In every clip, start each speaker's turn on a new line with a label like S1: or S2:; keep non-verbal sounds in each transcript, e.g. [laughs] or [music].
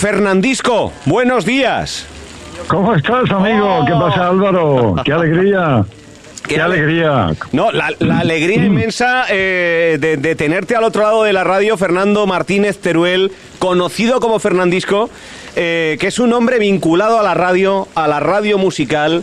S1: Fernandisco, buenos días.
S2: ¿Cómo estás, amigo? ¿Qué pasa, Álvaro? ¡Qué alegría! [laughs] ¡Qué, alegría!
S1: No, la, alegría inmensa eh, de, tenerte al otro lado de la radio, Fernando Martínez Teruel, conocido como Fernandisco, eh, que es un hombre vinculado a la radio, a la radio musical,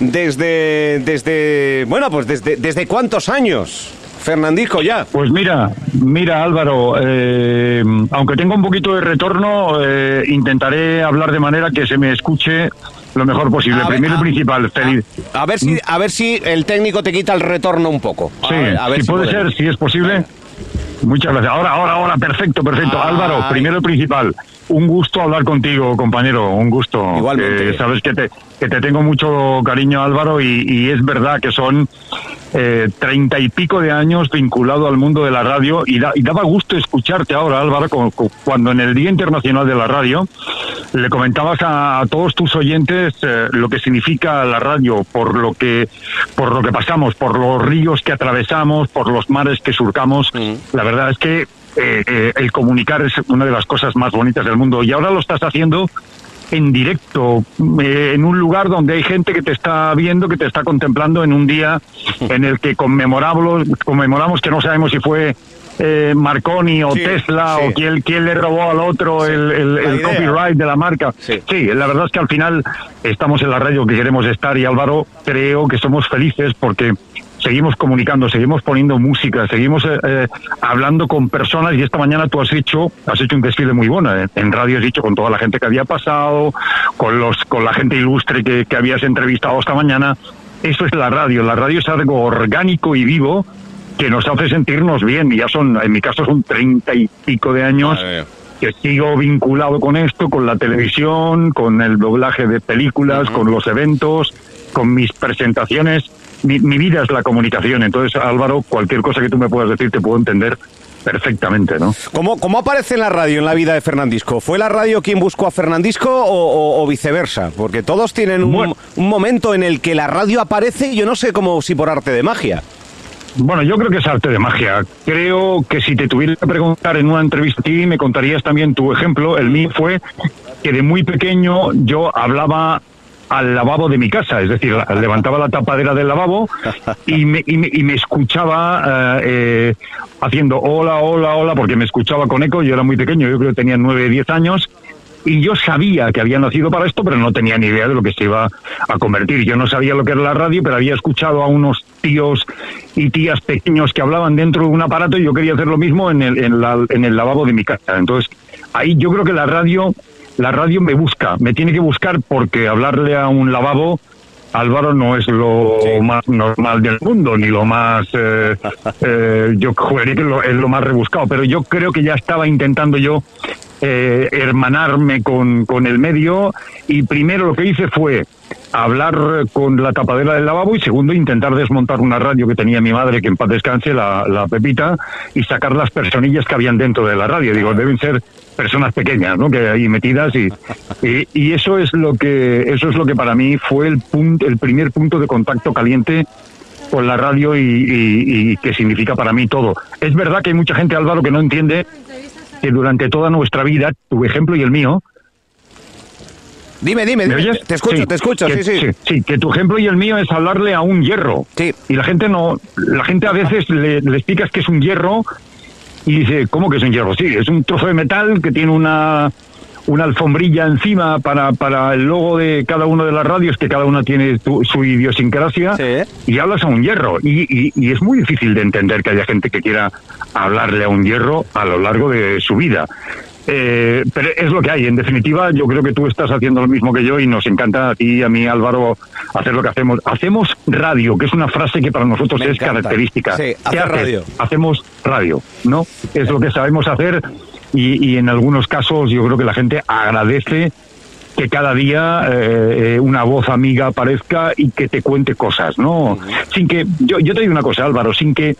S1: desde, desde bueno, pues desde, desde cuántos años. Fernandisco ya.
S2: Pues mira, mira Álvaro, eh, aunque tenga un poquito de retorno, eh, intentaré hablar de manera que se me escuche lo mejor posible. Primero y principal, feliz.
S1: A, ver si, a ver si el técnico te quita el retorno un poco.
S2: sí, a ver si, puede ser, si es posible. Muchas gracias. Ahora, ahora, ahora, perfecto, perfecto. Álvaro, primero y principal, un gusto hablar contigo, compañero, un gusto.
S1: Igualmente.
S2: sabes que te, que te tengo mucho cariño, Álvaro, y, y es verdad que son eh, treinta y pico de años vinculado al mundo de la radio y, y daba gusto escucharte ahora, Álvaro, cuando en el Día Internacional de la Radio le comentabas a, todos tus oyentes eh, lo que significa la radio, por lo que por lo que pasamos, por los ríos que atravesamos, por los mares que surcamos. La verdad es que eh, eh, el comunicar es una de las cosas más bonitas del mundo y ahora lo estás haciendo en directo, eh, en un lugar donde hay gente que te está viendo, que te está contemplando en un día [laughs] en el que conmemoramos, conmemoramos que no sabemos si fue eh, Marconi o Tesla o quién, quién, le robó al otro el, copyright de la marca. Sí. la verdad es que al final estamos en la radio que queremos estar y Álvaro creo que somos felices porque seguimos comunicando, seguimos poniendo música, seguimos eh, eh, hablando con personas y esta mañana tú has hecho, has hecho un desfile muy bueno. Eh. En radio has dicho con toda la gente que había pasado, con los, con la gente ilustre que, que habías entrevistado esta mañana. Eso es la radio. La radio es algo orgánico y vivo que nos hace sentirnos bien. Y ya son, en mi caso, son treinta y pico de años. que sigo vinculado con esto, con la televisión, con el doblaje de películas, con los eventos, con mis presentaciones mi, vida es la comunicación, entonces Álvaro, cualquier cosa que tú me puedas decir te puedo entender perfectamente, ¿no?
S1: ¿Cómo, ¿Cómo, aparece en la radio en la vida de Fernandisco? ¿Fue la radio quien buscó a Fernandisco o, viceversa? Porque todos tienen un, un, momento en el que la radio aparece y yo no sé cómo si por arte de magia.
S2: Bueno, yo creo que es arte de magia. Creo que si te tuviera que preguntar en una entrevista a ti, me contarías también tu ejemplo. El mío fue que de muy pequeño yo hablaba al lavabo de mi casa, es decir, levantaba la tapadera del lavabo y me, y me, escuchaba eh, haciendo hola, hola, hola, porque me escuchaba con eco, yo era muy pequeño, yo creo que tenía nueve, diez años, y yo sabía que había nacido para esto, pero no tenía ni idea de lo que se iba a convertir. Yo no sabía lo que era la radio, pero había escuchado a unos tíos y tías pequeños que hablaban dentro de un aparato y yo quería hacer lo mismo en el, en, la, en el lavabo de mi casa. Entonces, ahí yo creo que la radio la radio me busca, me tiene que buscar porque hablarle a un lavabo, Álvaro, no es lo más normal del mundo, ni lo más, eh, [laughs] eh, yo jugaría que es lo más rebuscado, pero yo creo que ya estaba intentando yo eh, hermanarme con, con el medio y primero lo que hice fue hablar con la tapadera del lavabo y segundo intentar desmontar una radio que tenía mi madre, que en paz descanse, la, la Pepita, y sacar las personillas que habían dentro de la radio. Digo, deben ser personas pequeñas, ¿no? Que ahí metidas y, y, eso es lo que eso es lo que para mí fue el punto, el primer punto de contacto caliente con la radio y, y, que significa para mí todo. Es verdad que hay mucha gente, Álvaro, que no entiende que durante toda nuestra vida, tu ejemplo y el mío,
S1: Dime, dime, te escucho, te escucho,
S2: sí,
S1: sí,
S2: sí, que tu ejemplo y el mío es hablarle a un hierro.
S1: Sí.
S2: Y la gente no, la gente a veces le, le explicas que es un hierro y dice, ¿cómo que es un hierro? Sí, es un trozo de metal que tiene una, una alfombrilla encima para, para el logo de cada uno de las radios, que cada una tiene su idiosincrasia, y hablas a un hierro. Y, y, es muy difícil de entender que haya gente que quiera hablarle a un hierro a lo largo de su vida. Eh, pero es lo que hay. En definitiva, yo creo que tú estás haciendo lo mismo que yo y nos encanta a ti y a mí, Álvaro, hacer lo que hacemos. Hacemos radio, que es una frase que para nosotros es característica.
S1: Sí, radio.
S2: Hacemos radio, ¿no? Es lo que sabemos hacer y, y, en algunos casos yo creo que la gente agradece que cada día eh, una voz amiga aparezca y que te cuente cosas, ¿no? Sin que, yo, yo te digo una cosa, Álvaro, sin que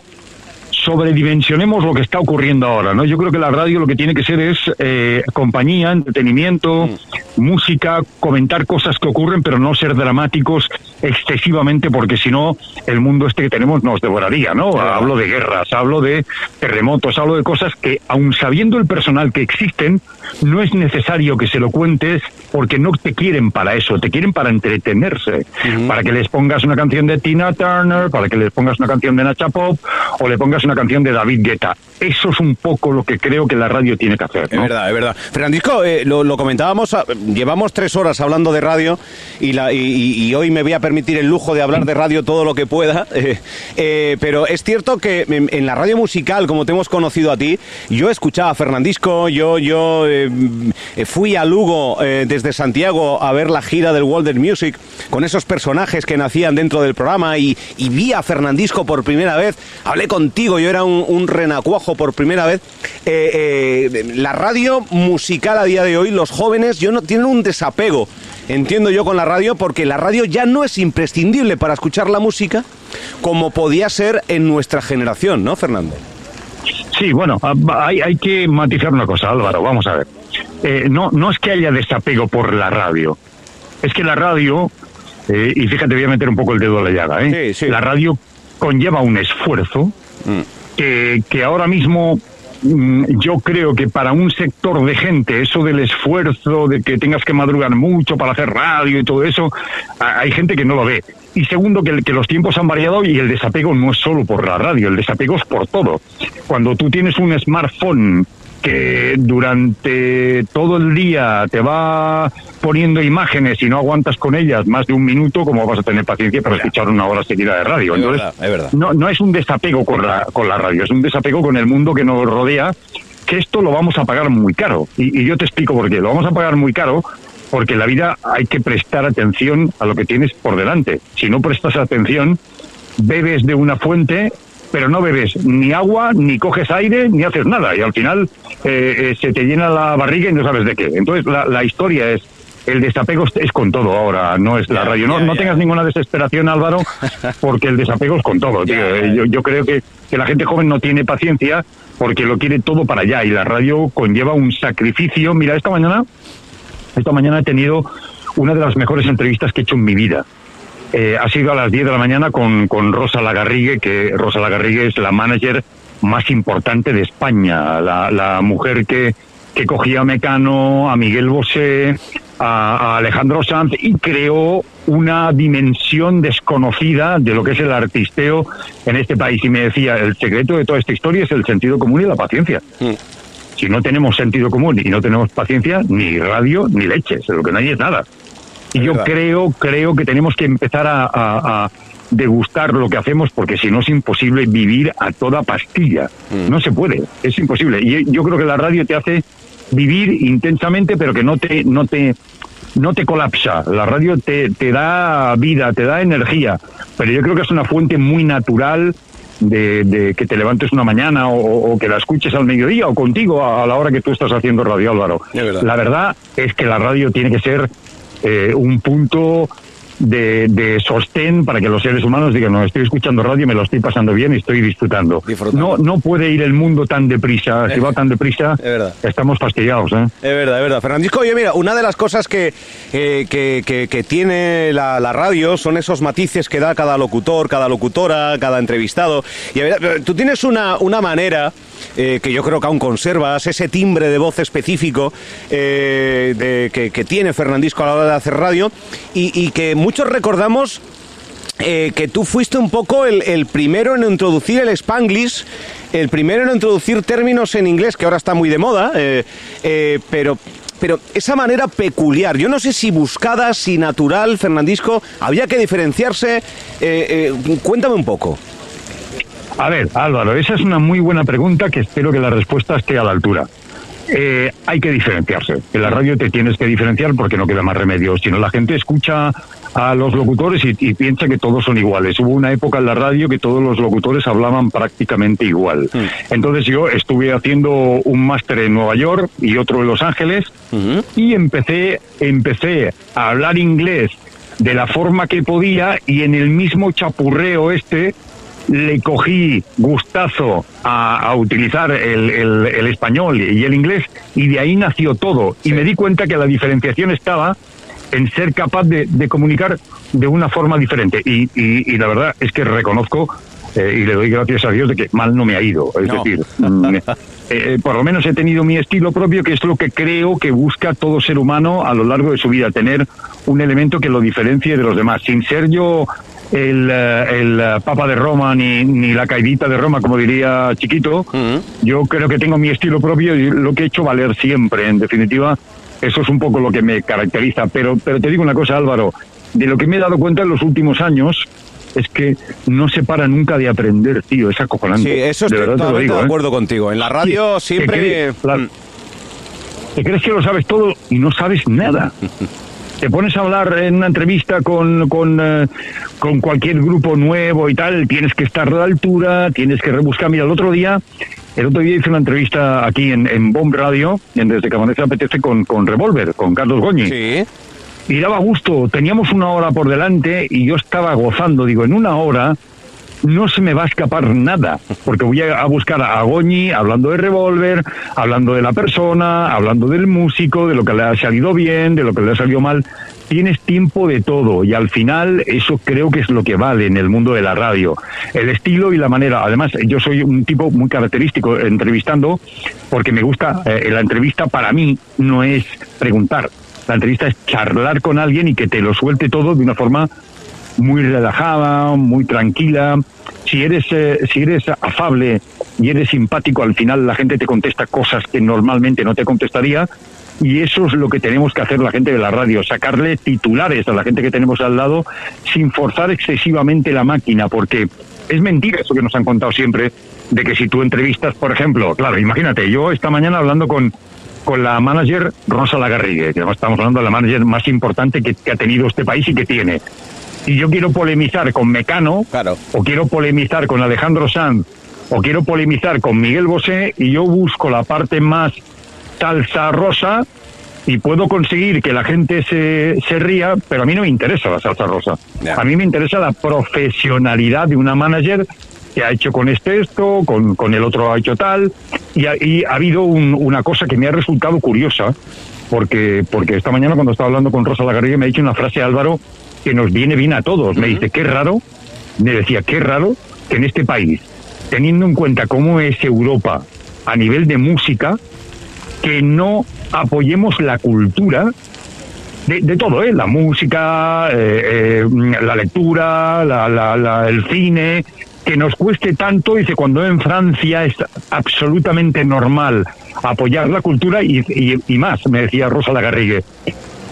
S2: sobredimensionemos lo que está ocurriendo ahora, ¿no? Yo creo que la radio lo que tiene que ser es eh, compañía, entretenimiento, mm. música, comentar cosas que ocurren, pero no ser dramáticos excesivamente porque si no el mundo este que tenemos nos devoraría, ¿no? Hablo de guerras, hablo de terremotos, hablo de cosas que aun sabiendo el personal que existen, no es necesario que se lo cuentes porque no te quieren para eso, te quieren para entretenerse, para que les pongas una canción de Tina Turner, para que les pongas una canción de Nacha Pop o le pongas una canción de David Guetta. Eso es un poco lo que creo que la radio tiene que hacer.
S1: Es verdad, es verdad. Fernandisco, eh, lo, comentábamos, ah, llevamos tres horas hablando de radio y, la, y, hoy me voy a permitir el lujo de hablar de radio todo lo que pueda, [laughs] eh, eh, pero es cierto que en, la radio musical, como te hemos conocido a ti, yo escuchaba a Fernandisco, yo, yo fui a Lugo desde Santiago a ver la gira del World Music con esos personajes que nacían dentro del programa y, vi a Fernandisco por primera vez, hablé contigo, yo era un, renacuajo por primera vez. la radio musical a día de hoy, los jóvenes yo no, tienen un desapego, entiendo yo, con la radio, porque la radio ya no es imprescindible para escuchar la música como podía ser en nuestra generación, ¿no, Fernando?
S2: Sí, bueno, ah, hay, hay que matizar una cosa, Álvaro, vamos a ver. Eh, no, no es que haya desapego por la radio, es que la radio, eh, y fíjate, voy a meter un poco el dedo a la llaga, ¿eh? la radio conlleva un esfuerzo mm. que, que ahora mismo yo creo que para un sector de gente, eso del esfuerzo, de que tengas que madrugar mucho para hacer radio y todo eso, hay gente que no lo ve. Y segundo, que, que los tiempos han variado y el desapego no es solo por la radio, el desapego es por todo. Cuando tú tienes un smartphone que durante todo el día te va poniendo imágenes y no aguantas con ellas más de un minuto, ¿cómo vas a tener paciencia para escuchar una hora seguida de radio? Entonces, No, no es un desapego con la, con la radio, es un desapego con el mundo que nos rodea, que esto lo vamos a pagar muy caro. Y, y yo te explico por qué. Lo vamos a pagar muy caro porque en la vida hay que prestar atención a lo que tienes por delante. Si no prestas atención, bebes de una fuente pero no bebes ni agua, ni coges aire, ni haces nada. Y al final eh, eh, se te llena la barriga y no sabes de qué. Entonces la, historia es el desapego es con todo ahora, no es la radio. No, no tengas ninguna desesperación, Álvaro, [laughs] porque el desapego es con todo, tío. Eh, yo, creo que, que, la gente joven no tiene paciencia porque lo quiere todo para allá y la radio conlleva un sacrificio. Mira, esta mañana, esta mañana he tenido una de las mejores entrevistas que he hecho en mi vida. Eh, ha sido a las 10 de la mañana con, con Rosa Lagarrigue, que Rosa Lagarrigue es la manager más importante de España, la, la mujer que, que cogía a Mecano, a Miguel Bosé, a, Alejandro Sanz y creó una dimensión desconocida de lo que es el artisteo en este país. Y me decía, el secreto de toda esta historia es el sentido común y la paciencia. Mm. Si no tenemos sentido común y no tenemos paciencia, ni radio ni leches, lo que no hay es nada. Y yo creo, creo que tenemos que empezar a, degustar lo que hacemos porque si no es imposible vivir a toda pastilla. Mm. No se puede, es imposible. Y yo creo que la radio te hace vivir intensamente, pero que no te, no te, no te colapsa. La radio te, te da vida, te da energía. Pero yo creo que es una fuente muy natural de, que te levantes una mañana o, que la escuches al mediodía o contigo a, la hora que tú estás haciendo radio, Álvaro. La verdad es que la radio tiene que ser eh, un punto de, de, sostén para que los seres humanos digan, no, estoy escuchando radio, me lo estoy pasando bien y estoy disfrutando. No, no puede ir el mundo tan deprisa. Si va tan deprisa, estamos fastidiados. ¿eh?
S1: Es verdad, es verdad. Fernandisco, oye, mira, una de las cosas que, que, que, que tiene la, la, radio son esos matices que da cada locutor, cada locutora, cada entrevistado. Y a ver, tú tienes una, una manera eh, que yo creo que aún conservas, ese timbre de voz específico eh, de, que, tiene Fernandisco a la hora de hacer radio y, que muchos recordamos eh, que tú fuiste un poco el, primero en introducir el spanglish, el primero en introducir términos en inglés, que ahora está muy de moda, pero, pero esa manera peculiar, yo no sé si buscada, si natural, Fernandisco, había que diferenciarse. cuéntame un poco.
S2: A ver, Álvaro, esa es una muy buena pregunta que espero que la respuesta esté a la altura. Eh, hay que diferenciarse. En la radio te tienes que diferenciar porque no queda más remedio. Si no, la gente escucha a los locutores y, piensa que todos son iguales. Hubo una época en la radio que todos los locutores hablaban prácticamente igual. Entonces yo estuve haciendo un máster en Nueva York y otro en Los Ángeles y empecé, empecé a hablar inglés de la forma que podía y en el mismo chapurreo este le cogí gustazo a, utilizar el, español y el inglés y de ahí nació todo. Y me di cuenta que la diferenciación estaba en ser capaz de, comunicar de una forma diferente. Y, y, la verdad es que reconozco eh, y le doy gracias a Dios de que mal no me ha ido. Es decir, mm, eh, por lo menos he tenido mi estilo propio, que es lo que creo que busca todo ser humano a lo largo de su vida, tener un elemento que lo diferencie de los demás, sin ser yo el, eh, el Papa de Roma ni, ni la caidita de Roma, como diría Chiquito. Yo creo que tengo mi estilo propio y lo que he hecho valer siempre. En definitiva, eso es un poco lo que me caracteriza. Pero, pero te digo una cosa, Álvaro, de lo que me he dado cuenta en los últimos años es que no se para nunca de aprender, tío, es acojonante.
S1: Sí, eso estoy de totalmente de ¿eh? acuerdo contigo. En la radio siempre...
S2: Mm. Te crees, que lo sabes todo y no sabes nada. [laughs] te pones a hablar en una entrevista con, con, eh, con, cualquier grupo nuevo y tal, tienes que estar a la altura, tienes que rebuscar. Mira, el otro día el otro día hice una entrevista aquí en, en Bomb Radio, en Desde Cabaneza Apetece, con, con Revolver, con Carlos Goñi.
S1: Sí.
S2: Y daba gusto, teníamos una hora por delante y yo estaba gozando. Digo, en una hora no se me va a escapar nada, porque voy a, buscar a Goñi hablando de Revolver, hablando de la persona, hablando del músico, de lo que le ha salido bien, de lo que le ha salido mal tienes tiempo de todo y al final eso creo que es lo que vale en el mundo de la radio. El estilo y la manera. Además, yo soy un tipo muy característico entrevistando porque me gusta, eh, la entrevista para mí no es preguntar. La entrevista es charlar con alguien y que te lo suelte todo de una forma muy relajada, muy tranquila. Si eres, eh, si eres afable y eres simpático, al final la gente te contesta cosas que normalmente no te contestaría y eso es lo que tenemos que hacer la gente de la radio, sacarle titulares a la gente que tenemos al lado sin forzar excesivamente la máquina, porque es mentira eso que nos han contado siempre, de que si tú entrevistas, por ejemplo, claro, imagínate, yo esta mañana hablando con, con la manager Rosa Lagarrigue, que estamos hablando de la manager más importante que, ha tenido este país y que tiene. Y yo quiero polemizar con Mecano,
S1: claro.
S2: o quiero polemizar con Alejandro Sanz, o quiero polemizar con Miguel Bosé, y yo busco la parte más salsa rosa y puedo conseguir que la gente se, se ría, pero a mí no me interesa la salsa rosa. A mí me interesa la profesionalidad de una manager que ha hecho con este esto, con, con el otro ha hecho tal, y ha, y ha habido una cosa que me ha resultado curiosa, porque, porque esta mañana cuando estaba hablando con Rosa Lagarriga me ha dicho una frase Álvaro que nos viene bien a todos. Me dice, qué raro, me decía, qué raro que en este país, teniendo en cuenta cómo es Europa a nivel de música, que no apoyemos la cultura de, todo, ¿eh? la música, eh, eh, la lectura, la, el cine, que nos cueste tanto, dice, cuando en Francia es absolutamente normal apoyar la cultura y, y, más, me decía Rosa Lagarrigue.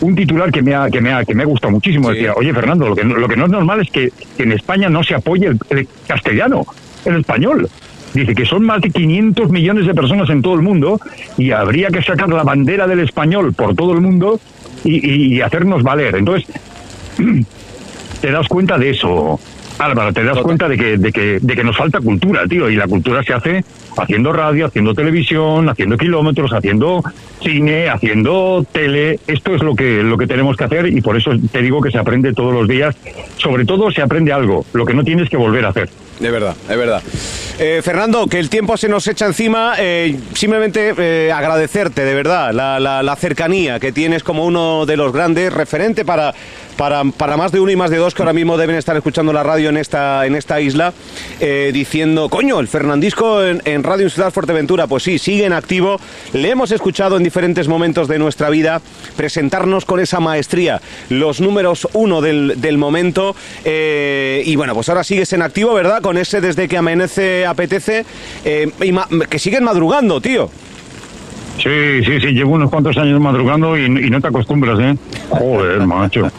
S2: Un titular que me ha, que me ha, que me gusta muchísimo, decía, oye Fernando, lo que, lo que no es normal es que, en España no se apoye el castellano, el español. Dice que son más de 500 millones de personas en todo el mundo y habría que sacar la bandera del español por todo el mundo y, hacernos valer. Entonces, [clears throat] te das cuenta de eso, Álvaro, te das cuenta de que, de, que, de que nos falta cultura, tío, y la cultura se hace haciendo radio, haciendo televisión, haciendo kilómetros, haciendo cine, haciendo tele. Esto es lo que, lo que tenemos que hacer y por eso te digo que se aprende todos los días. Sobre todo se aprende algo, lo que no tienes que volver a hacer.
S1: De verdad, es verdad. Eh, Fernando, que el tiempo se nos echa encima, eh, simplemente eh, agradecerte de verdad la, cercanía que tienes como uno de los grandes referentes para, para, más de uno y más de dos que ahora mismo deben estar escuchando la radio en esta, en esta isla, diciendo, coño, el Fernandisco en, en Radio Insular Fuerteventura, pues sí, sigue en activo. Le hemos escuchado en diferentes momentos de nuestra vida presentarnos con esa maestría, los números uno del, del momento. y bueno, pues ahora sigues en activo, ¿verdad? Con ese desde que amanece apetece, eh, que siguen madrugando, tío.
S2: Sí, sí, sí, llevo unos cuantos años madrugando y, no te acostumbras, ¿eh? Joder, [laughs] macho.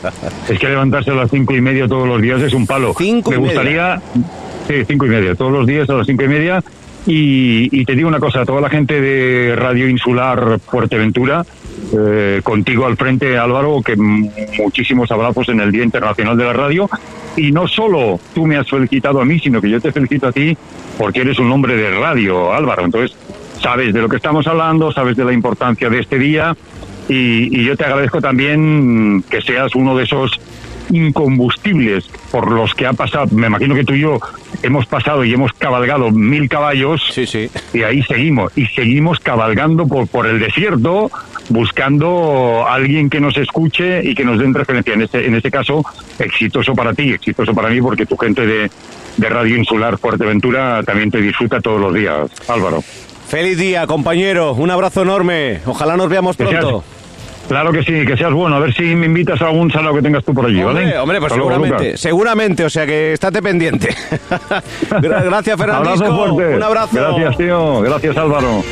S2: es que levantarse a las cinco y media todos los días es un palo.
S1: Cinco
S2: Me gustaría... Sí, cinco y media, todos los días a las cinco y media. Y, te digo una cosa, toda la gente de Radio Insular Fuerteventura, eh, contigo al frente, Álvaro, que muchísimos abrazos en el Día Internacional de la Radio. Y no solo tú me has felicitado a mí, sino que yo te felicito a ti porque eres un hombre de radio, Álvaro. Entonces, sabes de lo que estamos hablando, sabes de la importancia de este día. Y, y yo te agradezco también que seas uno de esos incombustibles por los que ha pasado. Me imagino que tú y yo hemos pasado y hemos cabalgado mil caballos.
S1: Sí, sí.
S2: Y ahí seguimos. Y seguimos cabalgando por, por el desierto buscando a alguien que nos escuche y que nos den referencia. En este, en este caso, exitoso para ti, exitoso para mí, porque tu gente de, de Radio Insular Fuerteventura también te disfruta todos los días, Álvaro.
S1: Feliz día, compañero. Un abrazo enorme. Ojalá nos veamos pronto.
S2: Claro que sí, que seas bueno. A ver si me invitas a algún salado que tengas tú por allí,
S1: ¿vale? Hombre, pues seguramente, seguramente. O sea que estate pendiente. [laughs] Gracias, Fernandisco.
S2: Abrazo fuerte.
S1: Un abrazo.
S2: Gracias, tío. Gracias, Álvaro.